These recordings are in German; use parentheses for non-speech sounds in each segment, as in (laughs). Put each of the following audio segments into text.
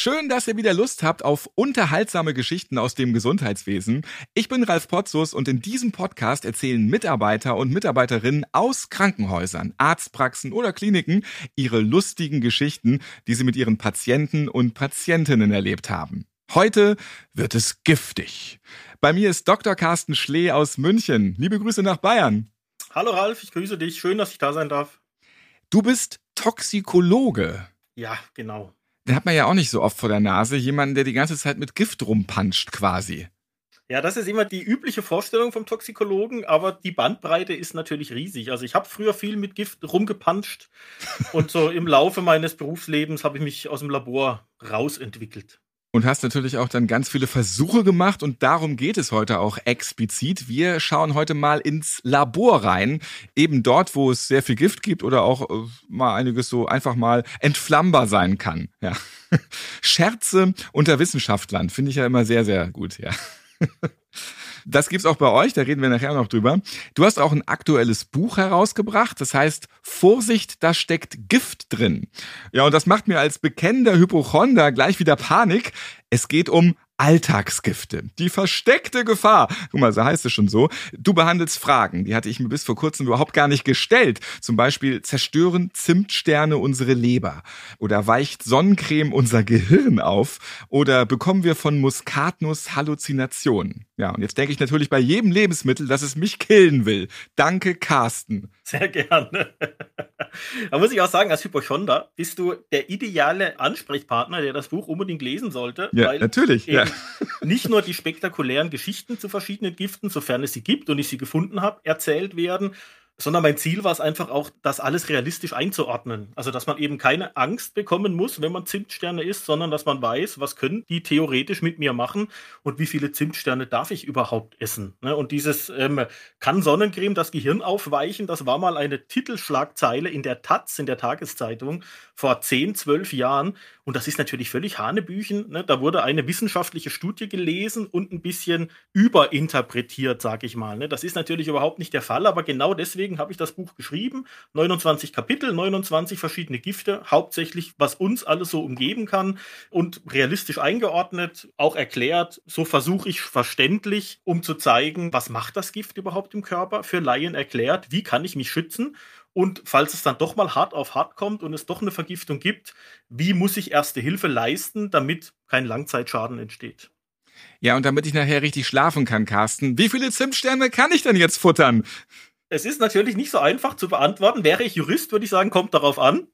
Schön, dass ihr wieder Lust habt auf unterhaltsame Geschichten aus dem Gesundheitswesen. Ich bin Ralf Potzus und in diesem Podcast erzählen Mitarbeiter und Mitarbeiterinnen aus Krankenhäusern, Arztpraxen oder Kliniken ihre lustigen Geschichten, die sie mit ihren Patienten und Patientinnen erlebt haben. Heute wird es giftig. Bei mir ist Dr. Carsten Schlee aus München. Liebe Grüße nach Bayern. Hallo Ralf, ich grüße dich. Schön, dass ich da sein darf. Du bist Toxikologe. Ja, genau den hat man ja auch nicht so oft vor der Nase, jemanden, der die ganze Zeit mit Gift rumpanscht quasi. Ja, das ist immer die übliche Vorstellung vom Toxikologen, aber die Bandbreite ist natürlich riesig. Also ich habe früher viel mit Gift rumgepanscht und so im Laufe meines Berufslebens habe ich mich aus dem Labor rausentwickelt und hast natürlich auch dann ganz viele Versuche gemacht und darum geht es heute auch explizit. Wir schauen heute mal ins Labor rein, eben dort, wo es sehr viel Gift gibt oder auch äh, mal einiges so einfach mal entflammbar sein kann. Ja. (laughs) Scherze unter Wissenschaftlern finde ich ja immer sehr, sehr gut, ja. (laughs) Das gibt's auch bei euch, da reden wir nachher noch drüber. Du hast auch ein aktuelles Buch herausgebracht, das heißt Vorsicht, da steckt Gift drin. Ja, und das macht mir als bekennender Hypochonder gleich wieder Panik. Es geht um Alltagsgifte. Die versteckte Gefahr. Guck mal, so heißt es schon so. Du behandelst Fragen, die hatte ich mir bis vor kurzem überhaupt gar nicht gestellt. Zum Beispiel zerstören Zimtsterne unsere Leber? Oder weicht Sonnencreme unser Gehirn auf? Oder bekommen wir von Muskatnuss Halluzinationen? Ja, und jetzt denke ich natürlich bei jedem Lebensmittel, dass es mich killen will. Danke, Carsten. Sehr gerne. (laughs) da muss ich auch sagen, als Hypochonder bist du der ideale Ansprechpartner, der das Buch unbedingt lesen sollte. Ja, natürlich. Ja nicht nur die spektakulären Geschichten zu verschiedenen Giften, sofern es sie gibt und ich sie gefunden habe, erzählt werden, sondern mein Ziel war es einfach auch, das alles realistisch einzuordnen. Also, dass man eben keine Angst bekommen muss, wenn man Zimtsterne isst, sondern dass man weiß, was können die theoretisch mit mir machen und wie viele Zimtsterne darf ich überhaupt essen. Ne? Und dieses ähm, kann Sonnencreme das Gehirn aufweichen, das war mal eine Titelschlagzeile in der Taz, in der Tageszeitung vor 10, 12 Jahren. Und das ist natürlich völlig Hanebüchen. Ne? Da wurde eine wissenschaftliche Studie gelesen und ein bisschen überinterpretiert, sag ich mal. Ne? Das ist natürlich überhaupt nicht der Fall, aber genau deswegen deswegen habe ich das Buch geschrieben. 29 Kapitel, 29 verschiedene Gifte, hauptsächlich was uns alles so umgeben kann und realistisch eingeordnet, auch erklärt. So versuche ich verständlich, um zu zeigen, was macht das Gift überhaupt im Körper, für Laien erklärt, wie kann ich mich schützen. Und falls es dann doch mal hart auf hart kommt und es doch eine Vergiftung gibt, wie muss ich erste Hilfe leisten, damit kein Langzeitschaden entsteht? Ja, und damit ich nachher richtig schlafen kann, Carsten, wie viele Zimtsterne kann ich denn jetzt futtern? Es ist natürlich nicht so einfach zu beantworten. Wäre ich Jurist, würde ich sagen, kommt darauf an.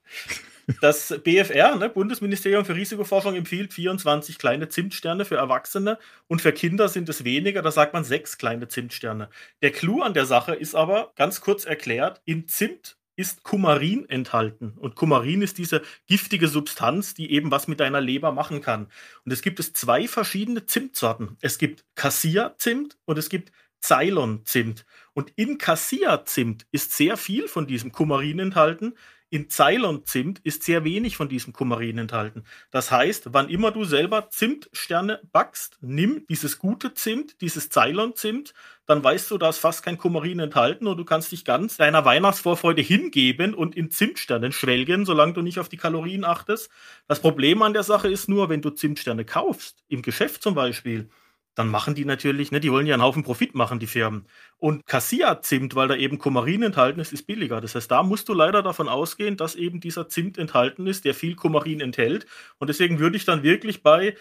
Das BFR, ne, Bundesministerium für Risikoforschung, empfiehlt 24 kleine Zimtsterne für Erwachsene und für Kinder sind es weniger, da sagt man sechs kleine Zimtsterne. Der Clou an der Sache ist aber, ganz kurz erklärt, in Zimt ist Kumarin enthalten. Und Kumarin ist diese giftige Substanz, die eben was mit deiner Leber machen kann. Und es gibt es zwei verschiedene Zimtsorten. Es gibt Cassia-Zimt und es gibt Ceylon-Zimt. Und in Cassia-Zimt ist sehr viel von diesem Kumarin enthalten. In Ceylon-Zimt ist sehr wenig von diesem Kumarin enthalten. Das heißt, wann immer du selber Zimtsterne backst, nimm dieses gute Zimt, dieses Ceylon-Zimt, dann weißt du, da ist fast kein Kumarin enthalten und du kannst dich ganz deiner Weihnachtsvorfreude hingeben und in Zimtsternen schwelgen, solange du nicht auf die Kalorien achtest. Das Problem an der Sache ist nur, wenn du Zimtsterne kaufst, im Geschäft zum Beispiel, dann machen die natürlich, ne, die wollen ja einen Haufen Profit machen, die Firmen. Und Cassia-Zimt, weil da eben Kumarin enthalten ist, ist billiger. Das heißt, da musst du leider davon ausgehen, dass eben dieser Zimt enthalten ist, der viel Kumarin enthält. Und deswegen würde ich dann wirklich bei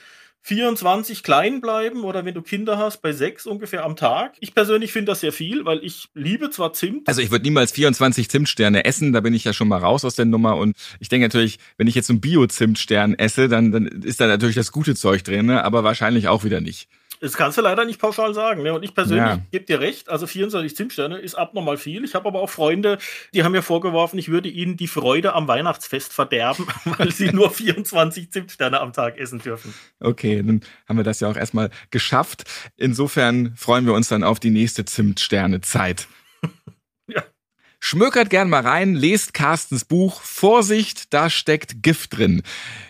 24 klein bleiben oder wenn du Kinder hast, bei sechs ungefähr am Tag. Ich persönlich finde das sehr viel, weil ich liebe zwar Zimt. Also ich würde niemals 24 Zimtsterne essen, da bin ich ja schon mal raus aus der Nummer und ich denke natürlich, wenn ich jetzt so einen Bio-Zimtstern esse, dann, dann ist da natürlich das gute Zeug drin, ne? aber wahrscheinlich auch wieder nicht. Das kannst du leider nicht pauschal sagen. Ne? Und ich persönlich ja. gebe dir recht, also 24 Zimtsterne ist abnormal viel. Ich habe aber auch Freunde, die haben mir vorgeworfen, ich würde ihnen die Freude am Weihnachtsfest verderben, (laughs) weil sie nur 24 Zimtsterne am Tag essen dürfen. Okay, dann haben wir das ja auch erstmal geschafft. Insofern freuen wir uns dann auf die nächste Zimtsterne-Zeit. Schmökert gern mal rein, lest Carstens Buch. Vorsicht, da steckt Gift drin.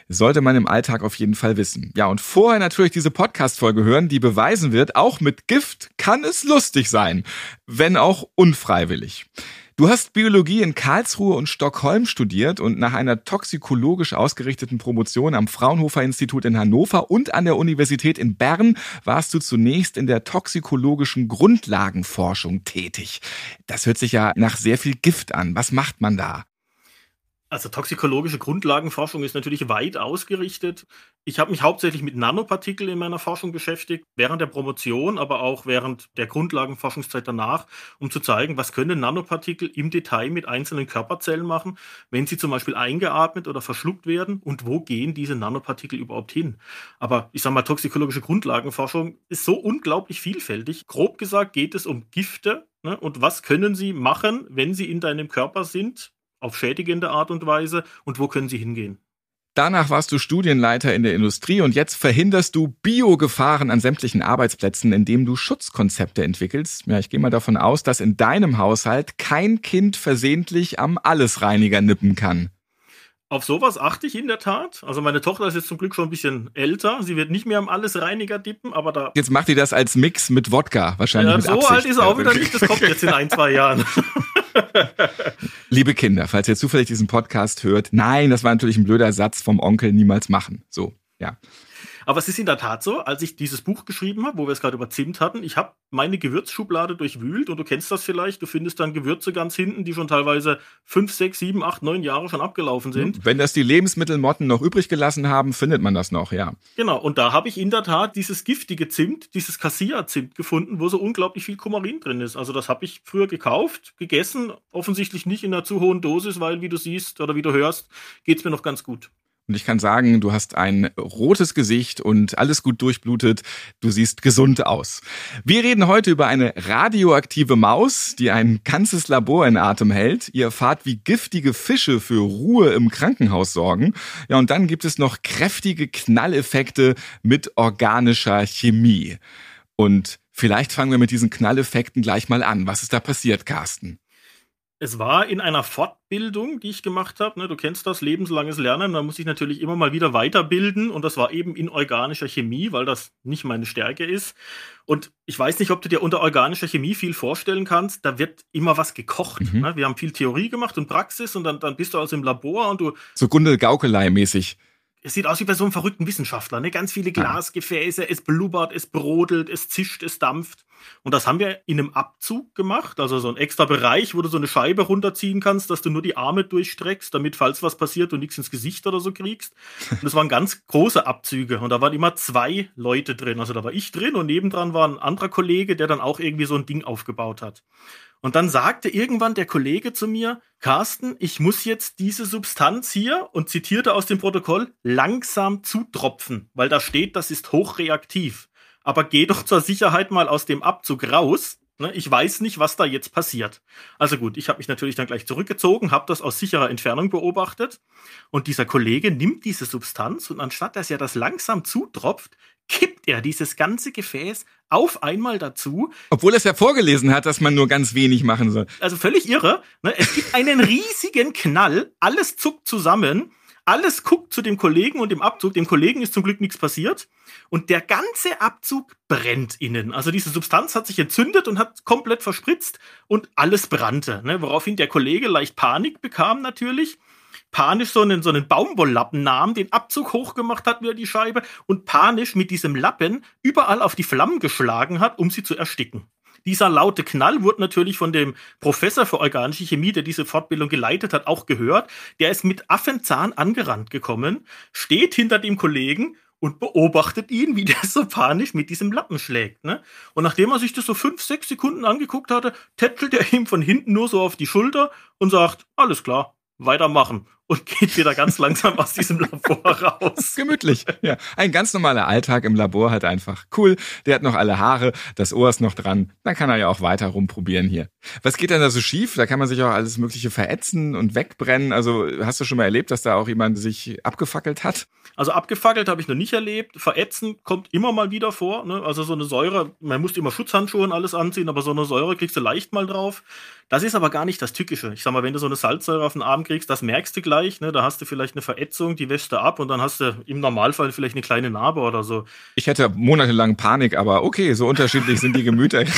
Sollte man im Alltag auf jeden Fall wissen. Ja, und vorher natürlich diese Podcast-Folge hören, die beweisen wird, auch mit Gift kann es lustig sein. Wenn auch unfreiwillig. Du hast Biologie in Karlsruhe und Stockholm studiert und nach einer toxikologisch ausgerichteten Promotion am Fraunhofer Institut in Hannover und an der Universität in Bern warst du zunächst in der toxikologischen Grundlagenforschung tätig. Das hört sich ja nach sehr viel Gift an. Was macht man da? Also toxikologische Grundlagenforschung ist natürlich weit ausgerichtet. Ich habe mich hauptsächlich mit Nanopartikeln in meiner Forschung beschäftigt, während der Promotion, aber auch während der Grundlagenforschungszeit danach, um zu zeigen, was können Nanopartikel im Detail mit einzelnen Körperzellen machen, wenn sie zum Beispiel eingeatmet oder verschluckt werden und wo gehen diese Nanopartikel überhaupt hin. Aber ich sage mal, toxikologische Grundlagenforschung ist so unglaublich vielfältig. Grob gesagt geht es um Gifte, ne? und was können sie machen, wenn sie in deinem Körper sind, auf schädigende Art und Weise und wo können sie hingehen? Danach warst du Studienleiter in der Industrie und jetzt verhinderst du Biogefahren an sämtlichen Arbeitsplätzen, indem du Schutzkonzepte entwickelst. Ja, ich gehe mal davon aus, dass in deinem Haushalt kein Kind versehentlich am Allesreiniger nippen kann. Auf sowas achte ich in der Tat. Also meine Tochter ist jetzt zum Glück schon ein bisschen älter. Sie wird nicht mehr am Allesreiniger dippen, aber da. Jetzt macht die das als Mix mit Wodka, wahrscheinlich. Ja, mit so Absicht. alt ist er auch wieder nicht. Das kommt jetzt in ein, zwei Jahren. (laughs) (laughs) Liebe Kinder, falls ihr zufällig diesen Podcast hört, nein, das war natürlich ein blöder Satz vom Onkel, niemals machen. So, ja. Aber es ist in der Tat so, als ich dieses Buch geschrieben habe, wo wir es gerade über Zimt hatten, ich habe meine Gewürzschublade durchwühlt und du kennst das vielleicht, du findest dann Gewürze ganz hinten, die schon teilweise fünf, sechs, sieben, acht, neun Jahre schon abgelaufen sind. Wenn das die Lebensmittelmotten noch übrig gelassen haben, findet man das noch, ja. Genau, und da habe ich in der Tat dieses giftige Zimt, dieses Cassia-Zimt gefunden, wo so unglaublich viel Kumarin drin ist. Also das habe ich früher gekauft, gegessen, offensichtlich nicht in einer zu hohen Dosis, weil wie du siehst oder wie du hörst, geht es mir noch ganz gut. Und ich kann sagen, du hast ein rotes Gesicht und alles gut durchblutet. Du siehst gesund aus. Wir reden heute über eine radioaktive Maus, die ein ganzes Labor in Atem hält. Ihr erfahrt, wie giftige Fische für Ruhe im Krankenhaus sorgen. Ja, und dann gibt es noch kräftige Knalleffekte mit organischer Chemie. Und vielleicht fangen wir mit diesen Knalleffekten gleich mal an. Was ist da passiert, Carsten? Es war in einer Fortbildung, die ich gemacht habe. Ne, du kennst das, lebenslanges Lernen. Da muss ich natürlich immer mal wieder weiterbilden. Und das war eben in organischer Chemie, weil das nicht meine Stärke ist. Und ich weiß nicht, ob du dir unter organischer Chemie viel vorstellen kannst. Da wird immer was gekocht. Mhm. Ne? Wir haben viel Theorie gemacht und Praxis. Und dann, dann bist du also im Labor und du. So Gundel Gaukelei mäßig es sieht aus wie bei so einem verrückten Wissenschaftler, ne? Ganz viele Glasgefäße, es blubbert, es brodelt, es zischt, es dampft. Und das haben wir in einem Abzug gemacht, also so ein extra Bereich, wo du so eine Scheibe runterziehen kannst, dass du nur die Arme durchstreckst, damit, falls was passiert, du nichts ins Gesicht oder so kriegst. (laughs) Und das waren ganz große Abzüge. Und da waren immer zwei Leute drin. Also da war ich drin und nebendran war ein anderer Kollege, der dann auch irgendwie so ein Ding aufgebaut hat. Und dann sagte irgendwann der Kollege zu mir, Carsten, ich muss jetzt diese Substanz hier und zitierte aus dem Protokoll langsam zutropfen, weil da steht, das ist hochreaktiv. Aber geh doch zur Sicherheit mal aus dem Abzug raus. Ne? Ich weiß nicht, was da jetzt passiert. Also gut, ich habe mich natürlich dann gleich zurückgezogen, habe das aus sicherer Entfernung beobachtet. Und dieser Kollege nimmt diese Substanz und anstatt dass er das langsam zutropft, kippt er dieses ganze Gefäß auf einmal dazu. Obwohl es ja vorgelesen hat, dass man nur ganz wenig machen soll. Also völlig irre. Ne? Es gibt einen riesigen Knall, alles zuckt zusammen, alles guckt zu dem Kollegen und dem Abzug. Dem Kollegen ist zum Glück nichts passiert. Und der ganze Abzug brennt innen. Also diese Substanz hat sich entzündet und hat komplett verspritzt und alles brannte. Ne? Woraufhin der Kollege leicht Panik bekam natürlich panisch so einen, so einen Baumwolllappen nahm, den Abzug hochgemacht hat wie die Scheibe und panisch mit diesem Lappen überall auf die Flammen geschlagen hat, um sie zu ersticken. Dieser laute Knall wurde natürlich von dem Professor für organische Chemie, der diese Fortbildung geleitet hat, auch gehört. Der ist mit Affenzahn angerannt gekommen, steht hinter dem Kollegen und beobachtet ihn, wie der so panisch mit diesem Lappen schlägt. Ne? Und nachdem er sich das so fünf, sechs Sekunden angeguckt hatte, tätschelt er ihm von hinten nur so auf die Schulter und sagt, alles klar, weitermachen. Und geht wieder ganz langsam aus diesem Labor (laughs) raus. Gemütlich. Ja, ein ganz normaler Alltag im Labor halt einfach. Cool. Der hat noch alle Haare, das Ohr ist noch dran. Dann kann er ja auch weiter rumprobieren hier. Was geht denn da so schief? Da kann man sich auch alles Mögliche verätzen und wegbrennen. Also hast du schon mal erlebt, dass da auch jemand sich abgefackelt hat? Also abgefackelt habe ich noch nicht erlebt. Verätzen kommt immer mal wieder vor. Ne? Also so eine Säure, man muss immer Schutzhandschuhe und alles anziehen, aber so eine Säure kriegst du leicht mal drauf. Das ist aber gar nicht das Tückische. Ich sag mal, wenn du so eine Salzsäure auf den Arm kriegst, das merkst du gleich. Ne? Da hast du vielleicht eine Verätzung, die wäschst du ab und dann hast du im Normalfall vielleicht eine kleine Narbe oder so. Ich hätte monatelang Panik, aber okay, so unterschiedlich sind die Gemüter. (laughs)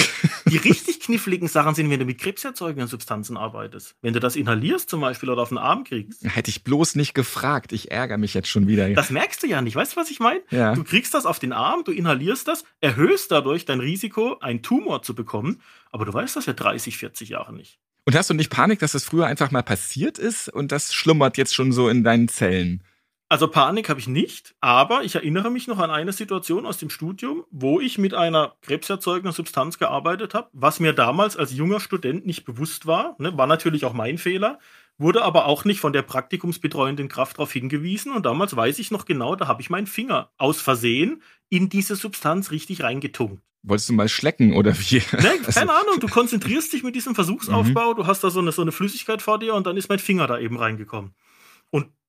Die richtig kniffligen Sachen sind, wenn du mit krebserzeugenden Substanzen arbeitest. Wenn du das inhalierst zum Beispiel oder auf den Arm kriegst. Hätte ich bloß nicht gefragt. Ich ärgere mich jetzt schon wieder. Das merkst du ja nicht. Weißt du, was ich meine? Ja. Du kriegst das auf den Arm, du inhalierst das, erhöhst dadurch dein Risiko, einen Tumor zu bekommen. Aber du weißt das ja 30, 40 Jahre nicht. Und hast du nicht Panik, dass das früher einfach mal passiert ist und das schlummert jetzt schon so in deinen Zellen? Also Panik habe ich nicht, aber ich erinnere mich noch an eine Situation aus dem Studium, wo ich mit einer krebserzeugenden Substanz gearbeitet habe, was mir damals als junger Student nicht bewusst war. Ne, war natürlich auch mein Fehler, wurde aber auch nicht von der praktikumsbetreuenden Kraft darauf hingewiesen. Und damals weiß ich noch genau, da habe ich meinen Finger aus Versehen in diese Substanz richtig reingetunkt. Wolltest du mal schlecken oder wie? Ne, keine (laughs) Ahnung, du konzentrierst dich mit diesem (laughs) Versuchsaufbau, mhm. du hast da so eine, so eine Flüssigkeit vor dir und dann ist mein Finger da eben reingekommen.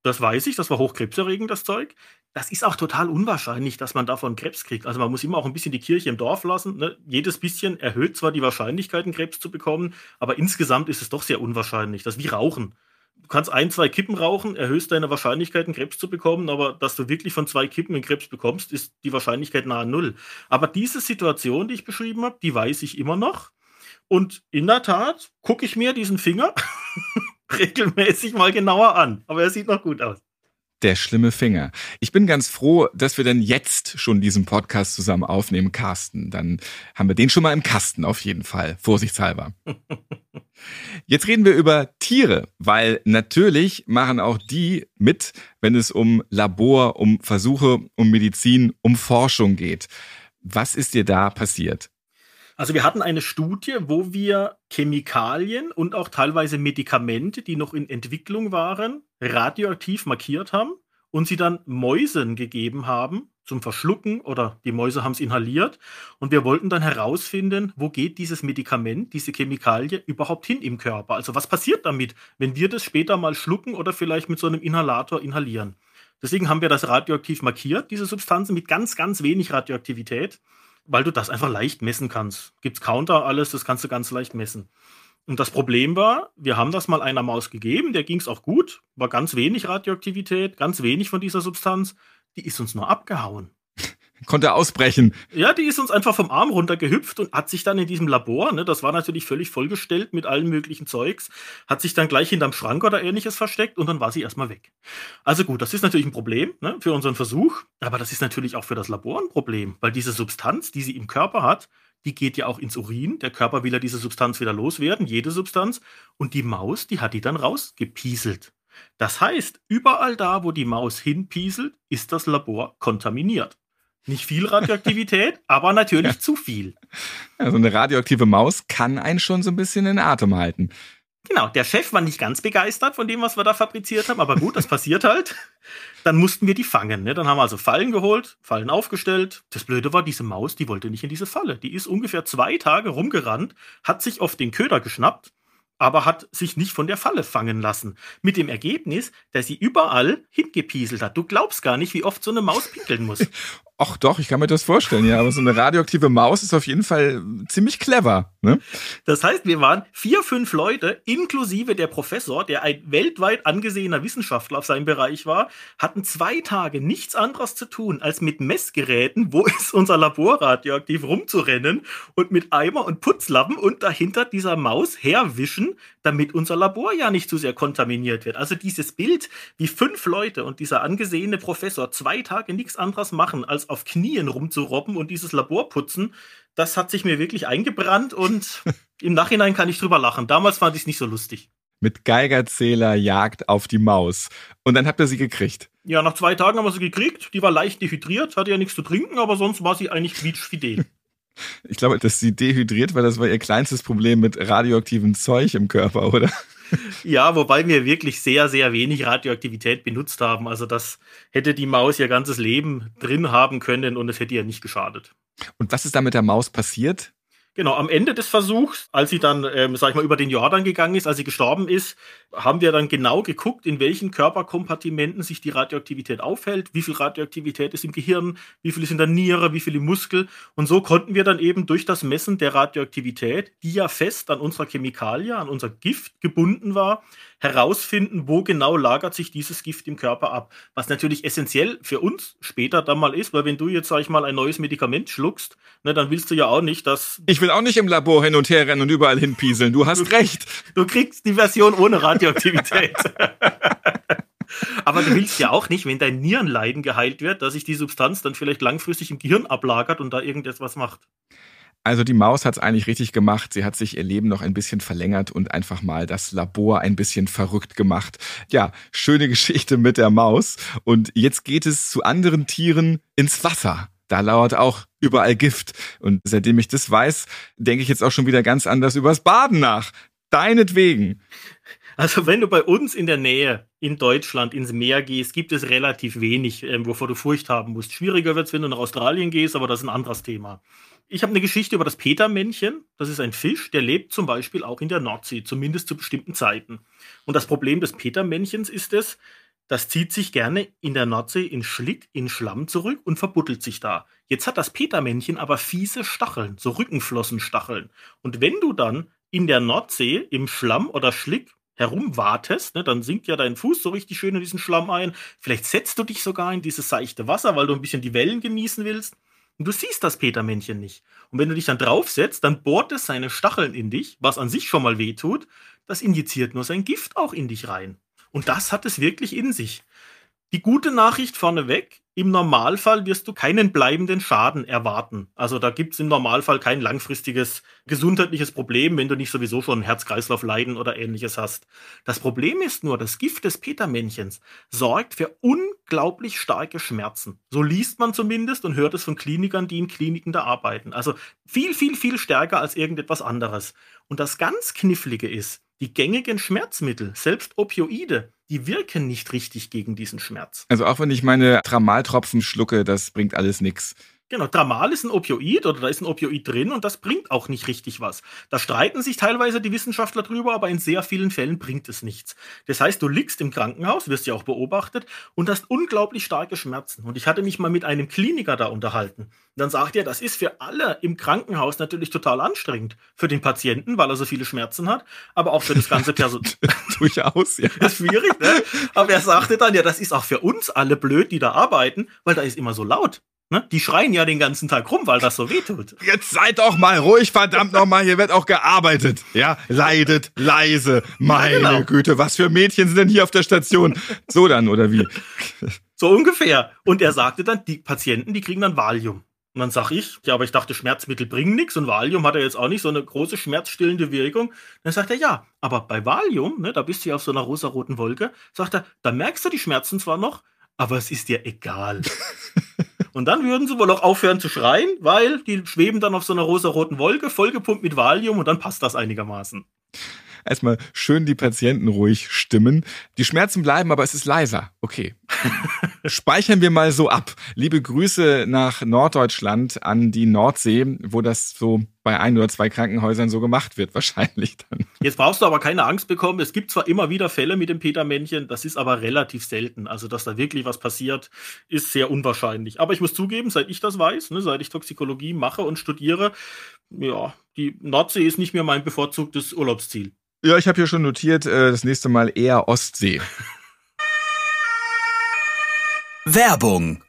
Das weiß ich, das war hochkrebserregend, das Zeug. Das ist auch total unwahrscheinlich, dass man davon Krebs kriegt. Also man muss immer auch ein bisschen die Kirche im Dorf lassen. Ne? Jedes bisschen erhöht zwar die Wahrscheinlichkeit, einen Krebs zu bekommen, aber insgesamt ist es doch sehr unwahrscheinlich. Das ist wie Rauchen. Du kannst ein, zwei Kippen rauchen, erhöhst deine Wahrscheinlichkeit, einen Krebs zu bekommen, aber dass du wirklich von zwei Kippen einen Krebs bekommst, ist die Wahrscheinlichkeit nahe Null. Aber diese Situation, die ich beschrieben habe, die weiß ich immer noch. Und in der Tat gucke ich mir diesen Finger (laughs) regelmäßig mal genauer an. Aber er sieht noch gut aus. Der schlimme Finger. Ich bin ganz froh, dass wir denn jetzt schon diesen Podcast zusammen aufnehmen, Carsten. Dann haben wir den schon mal im Kasten auf jeden Fall, vorsichtshalber. (laughs) Jetzt reden wir über Tiere, weil natürlich machen auch die mit, wenn es um Labor, um Versuche, um Medizin, um Forschung geht. Was ist dir da passiert? Also wir hatten eine Studie, wo wir Chemikalien und auch teilweise Medikamente, die noch in Entwicklung waren, radioaktiv markiert haben und sie dann Mäusen gegeben haben zum Verschlucken oder die Mäuse haben es inhaliert und wir wollten dann herausfinden, wo geht dieses Medikament, diese Chemikalie überhaupt hin im Körper? Also was passiert damit, wenn wir das später mal schlucken oder vielleicht mit so einem Inhalator inhalieren? Deswegen haben wir das radioaktiv markiert, diese Substanzen mit ganz, ganz wenig Radioaktivität weil du das einfach leicht messen kannst. Gibt's Counter, alles, das kannst du ganz leicht messen. Und das Problem war, wir haben das mal einer Maus gegeben, der ging's auch gut, war ganz wenig Radioaktivität, ganz wenig von dieser Substanz, die ist uns nur abgehauen konnte ausbrechen. Ja, die ist uns einfach vom Arm runtergehüpft und hat sich dann in diesem Labor, ne, das war natürlich völlig vollgestellt mit allem möglichen Zeugs, hat sich dann gleich hinterm Schrank oder ähnliches versteckt und dann war sie erstmal weg. Also gut, das ist natürlich ein Problem ne, für unseren Versuch, aber das ist natürlich auch für das Labor ein Problem, weil diese Substanz, die sie im Körper hat, die geht ja auch ins Urin. Der Körper will ja diese Substanz wieder loswerden, jede Substanz. Und die Maus, die hat die dann rausgepieselt. Das heißt, überall da, wo die Maus hinpieselt, ist das Labor kontaminiert. Nicht viel Radioaktivität, (laughs) aber natürlich ja. zu viel. Also eine radioaktive Maus kann einen schon so ein bisschen in Atem halten. Genau, der Chef war nicht ganz begeistert von dem, was wir da fabriziert haben, aber gut, das passiert halt. Dann mussten wir die fangen. Ne? Dann haben wir also Fallen geholt, Fallen aufgestellt. Das Blöde war, diese Maus, die wollte nicht in diese Falle. Die ist ungefähr zwei Tage rumgerannt, hat sich auf den Köder geschnappt, aber hat sich nicht von der Falle fangen lassen. Mit dem Ergebnis, dass sie überall hingepieselt hat. Du glaubst gar nicht, wie oft so eine Maus pinkeln muss. (laughs) Ach doch, ich kann mir das vorstellen, ja. Aber so eine radioaktive Maus ist auf jeden Fall ziemlich clever. Ne? Das heißt, wir waren vier, fünf Leute, inklusive der Professor, der ein weltweit angesehener Wissenschaftler auf seinem Bereich war, hatten zwei Tage nichts anderes zu tun, als mit Messgeräten, wo (laughs) ist unser Labor radioaktiv rumzurennen und mit Eimer und Putzlappen und dahinter dieser Maus herwischen, damit unser Labor ja nicht zu sehr kontaminiert wird. Also dieses Bild, wie fünf Leute und dieser angesehene Professor zwei Tage nichts anderes machen, als auf Knien rumzurobben und dieses Labor putzen, das hat sich mir wirklich eingebrannt und (laughs) im Nachhinein kann ich drüber lachen. Damals fand ich es nicht so lustig. Mit Geigerzähler Jagd auf die Maus. Und dann habt ihr sie gekriegt. Ja, nach zwei Tagen haben wir sie gekriegt. Die war leicht dehydriert, hatte ja nichts zu trinken, aber sonst war sie eigentlich quietschfidel. (laughs) Ich glaube, dass sie dehydriert war, das war ihr kleinstes Problem mit radioaktivem Zeug im Körper, oder? Ja, wobei wir wirklich sehr, sehr wenig Radioaktivität benutzt haben. Also das hätte die Maus ihr ganzes Leben drin haben können und es hätte ihr nicht geschadet. Und was ist da mit der Maus passiert? Genau, am Ende des Versuchs, als sie dann, ähm, sag ich mal, über den Jordan gegangen ist, als sie gestorben ist, haben wir dann genau geguckt, in welchen Körperkompartimenten sich die Radioaktivität aufhält, wie viel Radioaktivität ist im Gehirn, wie viel ist in der Niere, wie viel im Muskel. Und so konnten wir dann eben durch das Messen der Radioaktivität, die ja fest an unserer Chemikalie, an unser Gift gebunden war, herausfinden, wo genau lagert sich dieses Gift im Körper ab. Was natürlich essentiell für uns später dann mal ist, weil wenn du jetzt, sag ich mal, ein neues Medikament schluckst, ne, dann willst du ja auch nicht, dass. Will auch nicht im Labor hin und her rennen und überall hinpieseln. Du hast recht. Du kriegst die Version ohne Radioaktivität. Aber du willst ja auch nicht, wenn dein Nierenleiden geheilt wird, dass sich die Substanz dann vielleicht langfristig im Gehirn ablagert und da irgendetwas macht. Also die Maus hat es eigentlich richtig gemacht. Sie hat sich ihr Leben noch ein bisschen verlängert und einfach mal das Labor ein bisschen verrückt gemacht. Ja, schöne Geschichte mit der Maus. Und jetzt geht es zu anderen Tieren ins Wasser. Da lauert auch überall Gift. Und seitdem ich das weiß, denke ich jetzt auch schon wieder ganz anders übers Baden nach. Deinetwegen. Also wenn du bei uns in der Nähe in Deutschland ins Meer gehst, gibt es relativ wenig, ähm, wovor du Furcht haben musst. Schwieriger wird es, wenn du nach Australien gehst, aber das ist ein anderes Thema. Ich habe eine Geschichte über das Petermännchen. Das ist ein Fisch, der lebt zum Beispiel auch in der Nordsee, zumindest zu bestimmten Zeiten. Und das Problem des Petermännchens ist es, das zieht sich gerne in der Nordsee in Schlick, in Schlamm zurück und verbuddelt sich da. Jetzt hat das Petermännchen aber fiese Stacheln, so Rückenflossenstacheln. Und wenn du dann in der Nordsee im Schlamm oder Schlick herumwartest, ne, dann sinkt ja dein Fuß so richtig schön in diesen Schlamm ein. Vielleicht setzt du dich sogar in dieses seichte Wasser, weil du ein bisschen die Wellen genießen willst. Und du siehst das Petermännchen nicht. Und wenn du dich dann draufsetzt, dann bohrt es seine Stacheln in dich, was an sich schon mal weh tut. Das injiziert nur sein Gift auch in dich rein. Und das hat es wirklich in sich. Die gute Nachricht vorneweg, im Normalfall wirst du keinen bleibenden Schaden erwarten. Also da gibt es im Normalfall kein langfristiges gesundheitliches Problem, wenn du nicht sowieso schon Herz-Kreislauf-Leiden oder ähnliches hast. Das Problem ist nur, das Gift des Petermännchens sorgt für unglaublich starke Schmerzen. So liest man zumindest und hört es von Klinikern, die in Kliniken da arbeiten. Also viel, viel, viel stärker als irgendetwas anderes. Und das ganz Knifflige ist, die gängigen Schmerzmittel, selbst Opioide, die wirken nicht richtig gegen diesen Schmerz. Also auch wenn ich meine Tramaltropfen schlucke, das bringt alles nichts. Genau, Dramal ist ein Opioid oder da ist ein Opioid drin und das bringt auch nicht richtig was. Da streiten sich teilweise die Wissenschaftler drüber, aber in sehr vielen Fällen bringt es nichts. Das heißt, du liegst im Krankenhaus, wirst ja auch beobachtet und hast unglaublich starke Schmerzen. Und ich hatte mich mal mit einem Kliniker da unterhalten. Und dann sagt er, das ist für alle im Krankenhaus natürlich total anstrengend. Für den Patienten, weil er so viele Schmerzen hat, aber auch für das ganze (laughs) Personal. Durchaus, ja. Das ist schwierig, ne? Aber er sagte dann, ja, das ist auch für uns alle blöd, die da arbeiten, weil da ist immer so laut. Ne? Die schreien ja den ganzen Tag rum, weil das so weh tut. Jetzt seid doch mal ruhig, verdammt nochmal, hier wird auch gearbeitet. Ja, leidet leise. Meine ja, genau. Güte, was für Mädchen sind denn hier auf der Station? So dann, oder wie? So ungefähr. Und er sagte dann, die Patienten, die kriegen dann Valium. Und dann sag ich, ja, aber ich dachte, Schmerzmittel bringen nichts und Valium hat ja jetzt auch nicht so eine große schmerzstillende Wirkung. Dann sagt er, ja, aber bei Valium, ne, da bist du ja auf so einer rosaroten Wolke, sagt er, da merkst du die Schmerzen zwar noch, aber es ist dir egal. (laughs) Und dann würden sie wohl auch aufhören zu schreien, weil die schweben dann auf so einer rosa-roten Wolke, vollgepumpt mit Valium und dann passt das einigermaßen. Erstmal schön die Patienten ruhig stimmen. Die Schmerzen bleiben, aber es ist leiser. Okay. (laughs) Speichern wir mal so ab. Liebe Grüße nach Norddeutschland an die Nordsee, wo das so bei ein oder zwei Krankenhäusern so gemacht wird, wahrscheinlich dann. Jetzt brauchst du aber keine Angst bekommen. Es gibt zwar immer wieder Fälle mit dem Petermännchen, das ist aber relativ selten. Also, dass da wirklich was passiert, ist sehr unwahrscheinlich. Aber ich muss zugeben, seit ich das weiß, ne, seit ich Toxikologie mache und studiere, ja, die Nordsee ist nicht mehr mein bevorzugtes Urlaubsziel. Ja, ich habe hier schon notiert, äh, das nächste Mal eher Ostsee. (laughs) Werbung.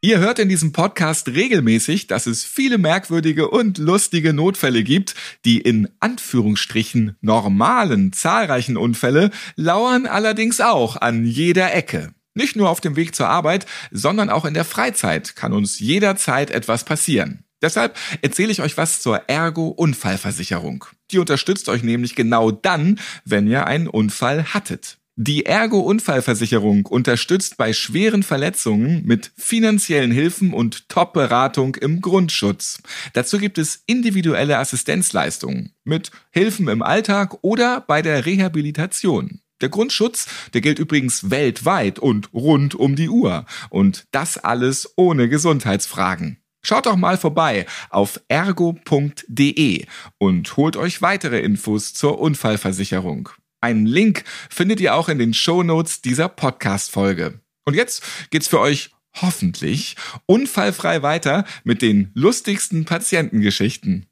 Ihr hört in diesem Podcast regelmäßig, dass es viele merkwürdige und lustige Notfälle gibt. Die in Anführungsstrichen normalen, zahlreichen Unfälle lauern allerdings auch an jeder Ecke. Nicht nur auf dem Weg zur Arbeit, sondern auch in der Freizeit kann uns jederzeit etwas passieren. Deshalb erzähle ich euch was zur Ergo-Unfallversicherung. Die unterstützt euch nämlich genau dann, wenn ihr einen Unfall hattet. Die Ergo Unfallversicherung unterstützt bei schweren Verletzungen mit finanziellen Hilfen und Top-Beratung im Grundschutz. Dazu gibt es individuelle Assistenzleistungen mit Hilfen im Alltag oder bei der Rehabilitation. Der Grundschutz, der gilt übrigens weltweit und rund um die Uhr. Und das alles ohne Gesundheitsfragen. Schaut doch mal vorbei auf ergo.de und holt euch weitere Infos zur Unfallversicherung. Einen Link findet ihr auch in den Show Notes dieser Podcast-Folge. Und jetzt geht's für euch hoffentlich unfallfrei weiter mit den lustigsten Patientengeschichten.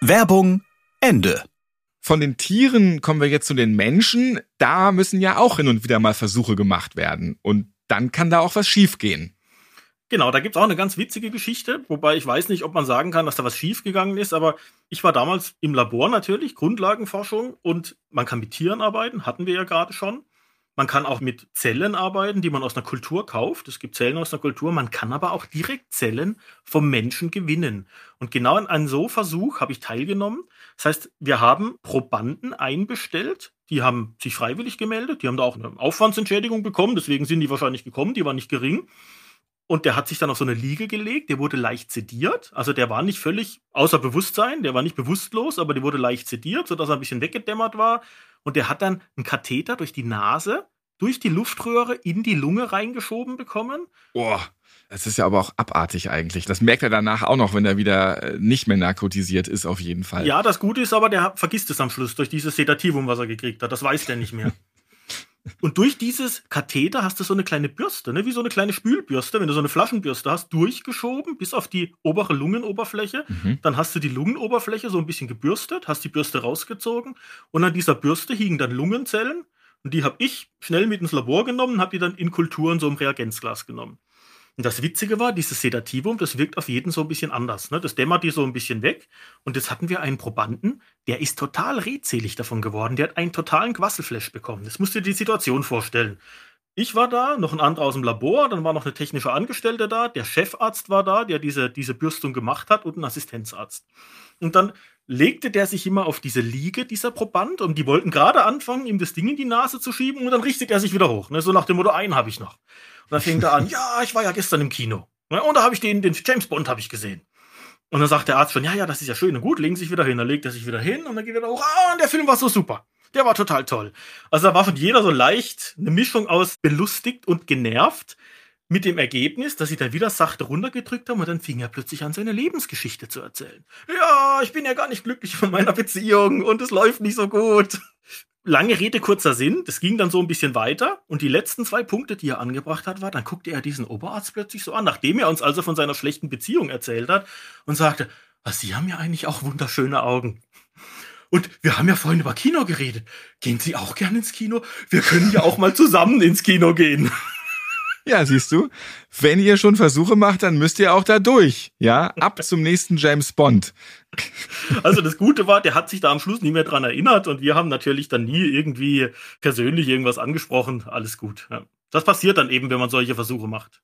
Werbung Ende. Von den Tieren kommen wir jetzt zu den Menschen. Da müssen ja auch hin und wieder mal Versuche gemacht werden. Und dann kann da auch was schiefgehen. Genau, da gibt's auch eine ganz witzige Geschichte, wobei ich weiß nicht, ob man sagen kann, dass da was schiefgegangen ist, aber ich war damals im Labor natürlich, Grundlagenforschung und man kann mit Tieren arbeiten, hatten wir ja gerade schon. Man kann auch mit Zellen arbeiten, die man aus einer Kultur kauft. Es gibt Zellen aus einer Kultur. Man kann aber auch direkt Zellen vom Menschen gewinnen. Und genau in einem so Versuch habe ich teilgenommen. Das heißt, wir haben Probanden einbestellt. Die haben sich freiwillig gemeldet. Die haben da auch eine Aufwandsentschädigung bekommen. Deswegen sind die wahrscheinlich gekommen. Die war nicht gering. Und der hat sich dann auf so eine Liege gelegt, der wurde leicht sediert. Also der war nicht völlig außer Bewusstsein, der war nicht bewusstlos, aber der wurde leicht sediert, sodass er ein bisschen weggedämmert war. Und der hat dann einen Katheter durch die Nase, durch die Luftröhre in die Lunge reingeschoben bekommen. Boah, das ist ja aber auch abartig eigentlich. Das merkt er danach auch noch, wenn er wieder äh, nicht mehr narkotisiert ist, auf jeden Fall. Ja, das Gute ist aber, der vergisst es am Schluss durch dieses Sedativum, was er gekriegt hat. Das weiß der nicht mehr. (laughs) Und durch dieses Katheter hast du so eine kleine Bürste, ne? wie so eine kleine Spülbürste, wenn du so eine Flaschenbürste hast, durchgeschoben bis auf die obere Lungenoberfläche. Mhm. Dann hast du die Lungenoberfläche so ein bisschen gebürstet, hast die Bürste rausgezogen und an dieser Bürste hingen dann Lungenzellen. Und die habe ich schnell mit ins Labor genommen, habe die dann in Kulturen so im Reagenzglas genommen. Und das Witzige war, dieses Sedativum, das wirkt auf jeden so ein bisschen anders. Ne? Das dämmert die so ein bisschen weg. Und jetzt hatten wir einen Probanden, der ist total redselig davon geworden. Der hat einen totalen Quasselflash bekommen. Das musst du dir die Situation vorstellen. Ich war da, noch ein anderer aus dem Labor, dann war noch eine technische Angestellte da, der Chefarzt war da, der diese, diese Bürstung gemacht hat und ein Assistenzarzt. Und dann legte der sich immer auf diese Liege, dieser Proband, und die wollten gerade anfangen, ihm das Ding in die Nase zu schieben, und dann richtet er sich wieder hoch. Ne? So nach dem Motto, einen habe ich noch. Und dann fing er an, ja, ich war ja gestern im Kino. Und da habe ich den, den James Bond habe ich gesehen. Und dann sagt der Arzt schon, ja, ja, das ist ja schön und gut, legen Sie sich wieder hin. Dann legt er sich wieder hin und dann geht er hoch, ah, der Film war so super. Der war total toll. Also da war von jeder so leicht eine Mischung aus belustigt und genervt. Mit dem Ergebnis, dass sie dann wieder sachte runtergedrückt haben und dann fing er plötzlich an, seine Lebensgeschichte zu erzählen. Ja, ich bin ja gar nicht glücklich von meiner Beziehung und es läuft nicht so gut. Lange Rede, kurzer Sinn. Das ging dann so ein bisschen weiter. Und die letzten zwei Punkte, die er angebracht hat, war, dann guckte er diesen Oberarzt plötzlich so an, nachdem er uns also von seiner schlechten Beziehung erzählt hat und sagte, was, Sie haben ja eigentlich auch wunderschöne Augen. Und wir haben ja vorhin über Kino geredet. Gehen Sie auch gerne ins Kino? Wir können ja auch mal zusammen ins Kino gehen. Ja, siehst du, wenn ihr schon Versuche macht, dann müsst ihr auch da durch. Ja, ab (laughs) zum nächsten James Bond. Also das Gute war, der hat sich da am Schluss nie mehr dran erinnert und wir haben natürlich dann nie irgendwie persönlich irgendwas angesprochen. Alles gut. Ja. Das passiert dann eben, wenn man solche Versuche macht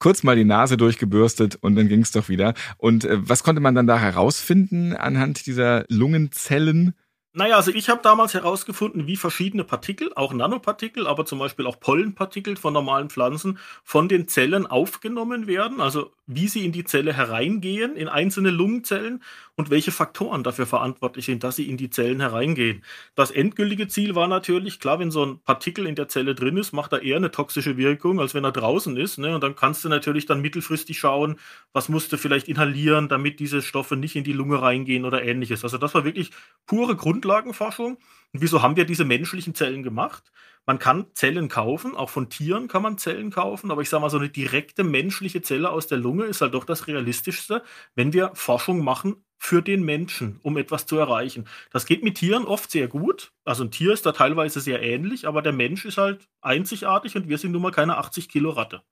kurz mal die Nase durchgebürstet und dann ging es doch wieder. Und äh, was konnte man dann da herausfinden anhand dieser Lungenzellen? Naja, also ich habe damals herausgefunden, wie verschiedene Partikel, auch Nanopartikel, aber zum Beispiel auch Pollenpartikel von normalen Pflanzen, von den Zellen aufgenommen werden. Also wie sie in die Zelle hereingehen, in einzelne Lungenzellen und welche Faktoren dafür verantwortlich sind, dass sie in die Zellen hereingehen. Das endgültige Ziel war natürlich, klar, wenn so ein Partikel in der Zelle drin ist, macht er eher eine toxische Wirkung, als wenn er draußen ist. Ne? Und dann kannst du natürlich dann mittelfristig schauen, was musst du vielleicht inhalieren, damit diese Stoffe nicht in die Lunge reingehen oder ähnliches. Also das war wirklich pure Grundlagenforschung. Und wieso haben wir diese menschlichen Zellen gemacht? Man kann Zellen kaufen, auch von Tieren kann man Zellen kaufen, aber ich sage mal, so eine direkte menschliche Zelle aus der Lunge ist halt doch das Realistischste, wenn wir Forschung machen für den Menschen, um etwas zu erreichen. Das geht mit Tieren oft sehr gut. Also ein Tier ist da teilweise sehr ähnlich, aber der Mensch ist halt einzigartig und wir sind nun mal keine 80 Kilo Ratte.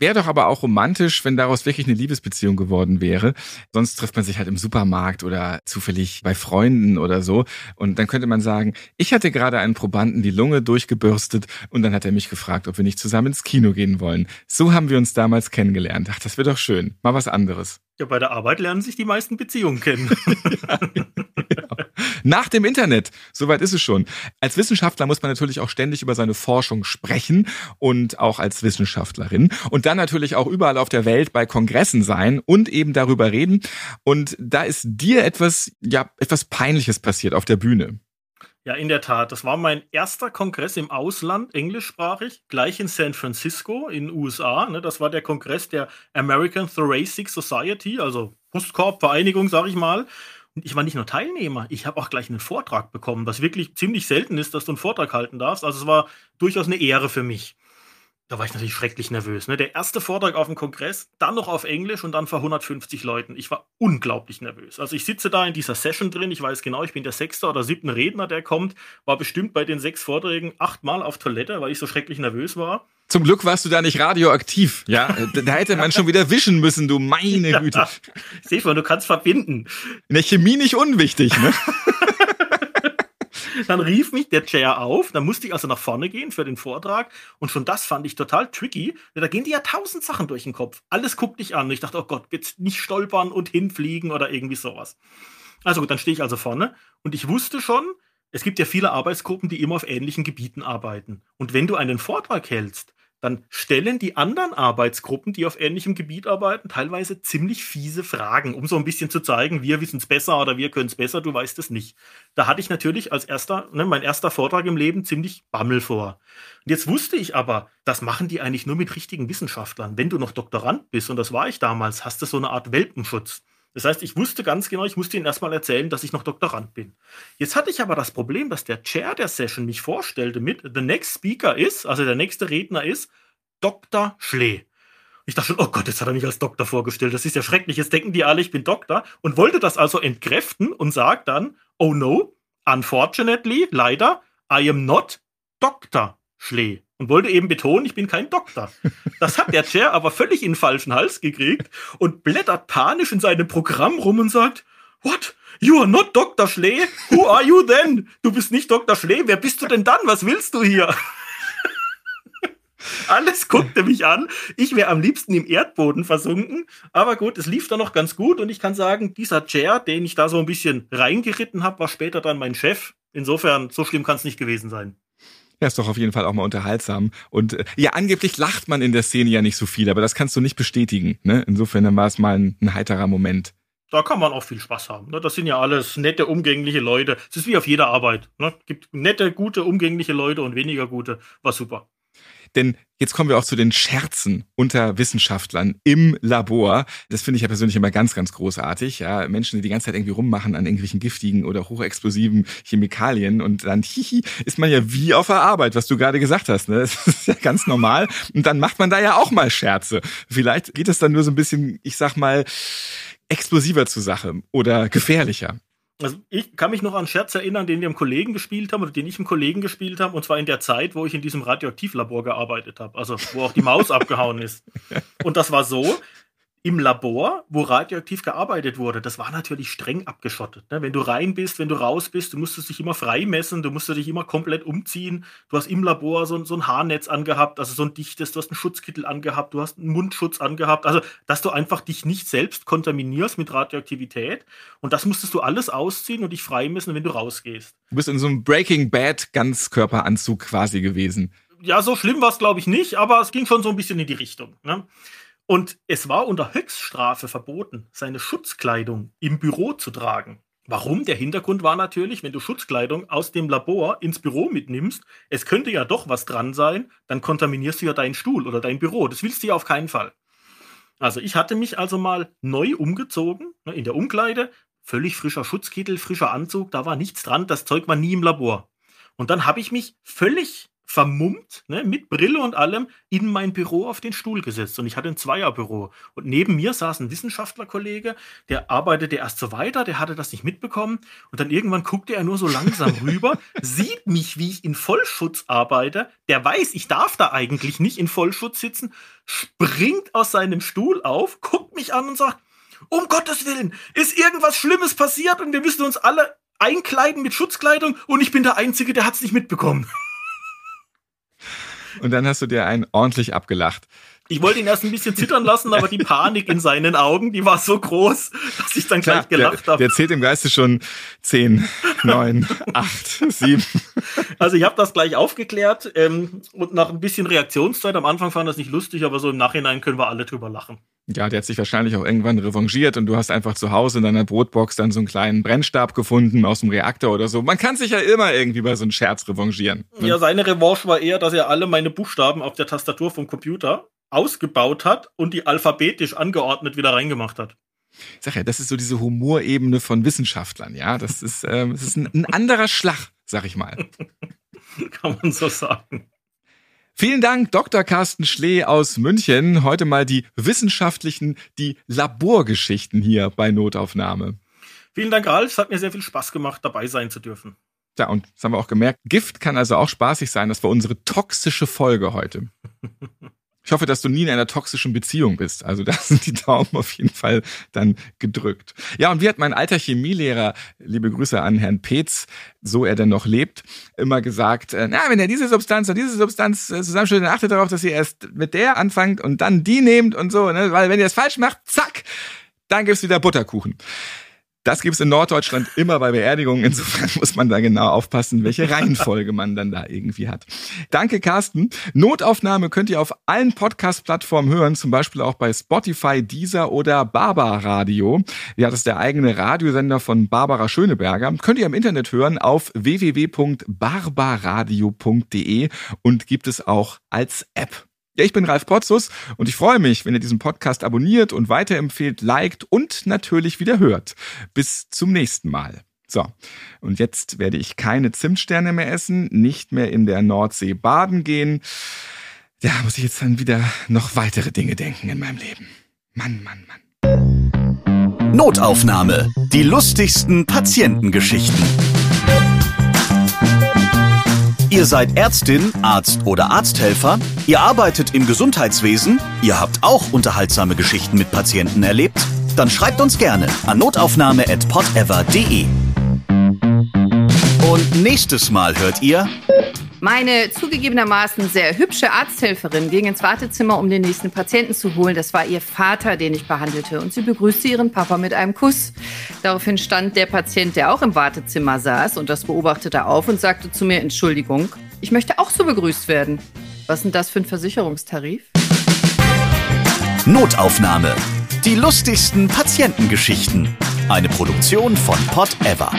Wäre doch aber auch romantisch, wenn daraus wirklich eine Liebesbeziehung geworden wäre. Sonst trifft man sich halt im Supermarkt oder zufällig bei Freunden oder so. Und dann könnte man sagen, ich hatte gerade einen Probanden die Lunge durchgebürstet und dann hat er mich gefragt, ob wir nicht zusammen ins Kino gehen wollen. So haben wir uns damals kennengelernt. Ach, das wäre doch schön. Mal was anderes. Ja, bei der Arbeit lernen sich die meisten Beziehungen kennen. (laughs) Nach dem Internet, soweit ist es schon. Als Wissenschaftler muss man natürlich auch ständig über seine Forschung sprechen und auch als Wissenschaftlerin und dann natürlich auch überall auf der Welt bei Kongressen sein und eben darüber reden. Und da ist dir etwas, ja, etwas Peinliches passiert auf der Bühne. Ja, in der Tat. Das war mein erster Kongress im Ausland, englischsprachig, gleich in San Francisco in den USA. Ne? Das war der Kongress der American Thoracic Society, also Brustkorbvereinigung, sag ich mal. Und ich war nicht nur Teilnehmer, ich habe auch gleich einen Vortrag bekommen, was wirklich ziemlich selten ist, dass du einen Vortrag halten darfst. Also es war durchaus eine Ehre für mich. Da war ich natürlich schrecklich nervös. Ne? Der erste Vortrag auf dem Kongress, dann noch auf Englisch und dann vor 150 Leuten. Ich war unglaublich nervös. Also ich sitze da in dieser Session drin, ich weiß genau, ich bin der sechste oder siebte Redner, der kommt, war bestimmt bei den sechs Vorträgen achtmal auf Toilette, weil ich so schrecklich nervös war. Zum Glück warst du da nicht radioaktiv. Ja, da hätte man schon wieder wischen müssen, du meine (laughs) Güte. Ja, Stefan, du kannst verbinden. In der Chemie nicht unwichtig, ne? (laughs) dann rief mich der Chair auf, dann musste ich also nach vorne gehen für den Vortrag und schon das fand ich total tricky. Da gehen dir ja tausend Sachen durch den Kopf. Alles guckt dich an. Und ich dachte, oh Gott, jetzt nicht stolpern und hinfliegen oder irgendwie sowas. Also gut, dann stehe ich also vorne und ich wusste schon, es gibt ja viele Arbeitsgruppen, die immer auf ähnlichen Gebieten arbeiten. Und wenn du einen Vortrag hältst, dann stellen die anderen Arbeitsgruppen, die auf ähnlichem Gebiet arbeiten, teilweise ziemlich fiese Fragen, um so ein bisschen zu zeigen, wir wissen es besser oder wir können es besser, du weißt es nicht. Da hatte ich natürlich als erster, ne, mein erster Vortrag im Leben ziemlich Bammel vor. Und jetzt wusste ich aber, das machen die eigentlich nur mit richtigen Wissenschaftlern. Wenn du noch Doktorand bist, und das war ich damals, hast du so eine Art Welpenschutz. Das heißt, ich wusste ganz genau, ich musste ihnen erstmal erzählen, dass ich noch Doktorand bin. Jetzt hatte ich aber das Problem, dass der Chair der Session mich vorstellte mit The Next Speaker ist, also der nächste Redner ist Dr. Schlee. Ich dachte schon, oh Gott, jetzt hat er mich als Doktor vorgestellt. Das ist ja schrecklich. Jetzt denken die alle, ich bin Doktor. Und wollte das also entkräften und sagt dann, oh no, unfortunately, leider, I am not Dr. Schlee und wollte eben betonen, ich bin kein Doktor. Das hat der Chair aber völlig in den falschen Hals gekriegt und blättert panisch in seinem Programm rum und sagt, What? You are not Dr. Schlee? Who are you then? Du bist nicht Dr. Schlee? Wer bist du denn dann? Was willst du hier? Alles guckte mich an. Ich wäre am liebsten im Erdboden versunken. Aber gut, es lief dann noch ganz gut. Und ich kann sagen, dieser Chair, den ich da so ein bisschen reingeritten habe, war später dann mein Chef. Insofern, so schlimm kann es nicht gewesen sein. Ja, ist doch auf jeden Fall auch mal unterhaltsam. Und äh, ja, angeblich lacht man in der Szene ja nicht so viel, aber das kannst du nicht bestätigen. Ne? Insofern war es mal ein, ein heiterer Moment. Da kann man auch viel Spaß haben. Ne? Das sind ja alles nette, umgängliche Leute. Es ist wie auf jeder Arbeit. Ne? Gibt nette, gute, umgängliche Leute und weniger gute. War super. Denn jetzt kommen wir auch zu den Scherzen unter Wissenschaftlern im Labor. Das finde ich ja persönlich immer ganz, ganz großartig. Ja, Menschen, die die ganze Zeit irgendwie rummachen an irgendwelchen giftigen oder hochexplosiven Chemikalien und dann hihi, ist man ja wie auf der Arbeit, was du gerade gesagt hast. Ne? (laughs) Das ist ja ganz normal. Und dann macht man da ja auch mal Scherze. Vielleicht geht es dann nur so ein bisschen, ich sag mal, explosiver zur Sache oder gefährlicher. Also ich kann mich noch an einen Scherz erinnern, den wir im Kollegen gespielt haben oder den ich im Kollegen gespielt habe, und zwar in der Zeit, wo ich in diesem Radioaktivlabor gearbeitet habe, also wo auch die Maus (laughs) abgehauen ist. Und das war so, im Labor, wo radioaktiv gearbeitet wurde, das war natürlich streng abgeschottet. Ne? Wenn du rein bist, wenn du raus bist, du musstest dich immer frei messen, du musstest dich immer komplett umziehen. Du hast im Labor so, so ein Haarnetz angehabt, also so ein dichtes, du hast einen Schutzkittel angehabt, du hast einen Mundschutz angehabt, also dass du einfach dich nicht selbst kontaminierst mit Radioaktivität. Und das musstest du alles ausziehen und dich frei messen, wenn du rausgehst. Du bist in so einem Breaking Bad Ganzkörperanzug quasi gewesen. Ja, so schlimm war es, glaube ich, nicht, aber es ging schon so ein bisschen in die Richtung. Ne? Und es war unter Höchststrafe verboten, seine Schutzkleidung im Büro zu tragen. Warum? Der Hintergrund war natürlich, wenn du Schutzkleidung aus dem Labor ins Büro mitnimmst, es könnte ja doch was dran sein, dann kontaminierst du ja deinen Stuhl oder dein Büro. Das willst du ja auf keinen Fall. Also ich hatte mich also mal neu umgezogen, ne, in der Umkleide, völlig frischer Schutzkittel, frischer Anzug, da war nichts dran, das Zeug war nie im Labor. Und dann habe ich mich völlig vermummt, ne, mit Brille und allem, in mein Büro auf den Stuhl gesetzt. Und ich hatte ein Zweierbüro. Und neben mir saß ein Wissenschaftlerkollege, der arbeitete erst so weiter, der hatte das nicht mitbekommen. Und dann irgendwann guckte er nur so langsam (laughs) rüber, sieht mich, wie ich in Vollschutz arbeite. Der weiß, ich darf da eigentlich nicht in Vollschutz sitzen, springt aus seinem Stuhl auf, guckt mich an und sagt, um Gottes Willen, ist irgendwas Schlimmes passiert und wir müssen uns alle einkleiden mit Schutzkleidung und ich bin der Einzige, der hat es nicht mitbekommen. Und dann hast du dir einen ordentlich abgelacht. Ich wollte ihn erst ein bisschen zittern lassen, aber die Panik in seinen Augen, die war so groß, dass ich dann gleich Klar, gelacht habe. Der zählt im Geiste schon zehn, neun, (laughs) acht, sieben. Also ich habe das gleich aufgeklärt ähm, und nach ein bisschen Reaktionszeit, am Anfang fand das nicht lustig, aber so im Nachhinein können wir alle drüber lachen. Ja, der hat sich wahrscheinlich auch irgendwann revanchiert und du hast einfach zu Hause in deiner Brotbox dann so einen kleinen Brennstab gefunden aus dem Reaktor oder so. Man kann sich ja immer irgendwie bei so einem Scherz revanchieren. Ja, seine Revanche war eher, dass er alle meine Buchstaben auf der Tastatur vom Computer ausgebaut hat und die alphabetisch angeordnet wieder reingemacht hat. Ich sag ja, das ist so diese Humorebene von Wissenschaftlern, ja. Das ist, ähm, das ist ein, ein anderer Schlag, sag ich mal. (laughs) Kann man so sagen. Vielen Dank, Dr. Carsten Schlee aus München. Heute mal die wissenschaftlichen, die Laborgeschichten hier bei Notaufnahme. Vielen Dank, Ralf. Es hat mir sehr viel Spaß gemacht, dabei sein zu dürfen. Ja, und das haben wir auch gemerkt. Gift kann also auch spaßig sein. Das war unsere toxische Folge heute. (laughs) Ich hoffe, dass du nie in einer toxischen Beziehung bist. Also da sind die Daumen auf jeden Fall dann gedrückt. Ja, und wie hat mein alter Chemielehrer, liebe Grüße an Herrn Petz, so er denn noch lebt, immer gesagt, äh, na, wenn er diese Substanz und diese Substanz äh, zusammenstellt, dann achtet darauf, dass ihr erst mit der anfangt und dann die nehmt und so, ne? weil wenn ihr das falsch macht, zack, dann gibt's wieder Butterkuchen. Das gibt's in Norddeutschland immer bei Beerdigungen. Insofern muss man da genau aufpassen, welche (laughs) Reihenfolge man dann da irgendwie hat. Danke, Carsten. Notaufnahme könnt ihr auf allen Podcast-Plattformen hören, zum Beispiel auch bei Spotify, Deezer oder Barbara Radio. Ja, das ist der eigene Radiosender von Barbara Schöneberger. Könnt ihr im Internet hören auf www.barbaradio.de und gibt es auch als App. Ja, ich bin Ralf Potzus und ich freue mich, wenn ihr diesen Podcast abonniert und weiterempfehlt, liked und natürlich wieder hört. Bis zum nächsten Mal. So, und jetzt werde ich keine Zimtsterne mehr essen, nicht mehr in der Nordsee baden gehen. Ja, muss ich jetzt dann wieder noch weitere Dinge denken in meinem Leben. Mann, Mann, Mann. Notaufnahme. Die lustigsten Patientengeschichten. Ihr seid Ärztin, Arzt oder Arzthelfer, ihr arbeitet im Gesundheitswesen, ihr habt auch unterhaltsame Geschichten mit Patienten erlebt, dann schreibt uns gerne an notaufnahme@podever.de. Und nächstes Mal hört ihr meine zugegebenermaßen sehr hübsche Arzthelferin ging ins Wartezimmer, um den nächsten Patienten zu holen. Das war ihr Vater, den ich behandelte. Und sie begrüßte ihren Papa mit einem Kuss. Daraufhin stand der Patient, der auch im Wartezimmer saß und das beobachtete, auf und sagte zu mir, Entschuldigung, ich möchte auch so begrüßt werden. Was denn das für ein Versicherungstarif? Notaufnahme. Die lustigsten Patientengeschichten. Eine Produktion von Pot Ever.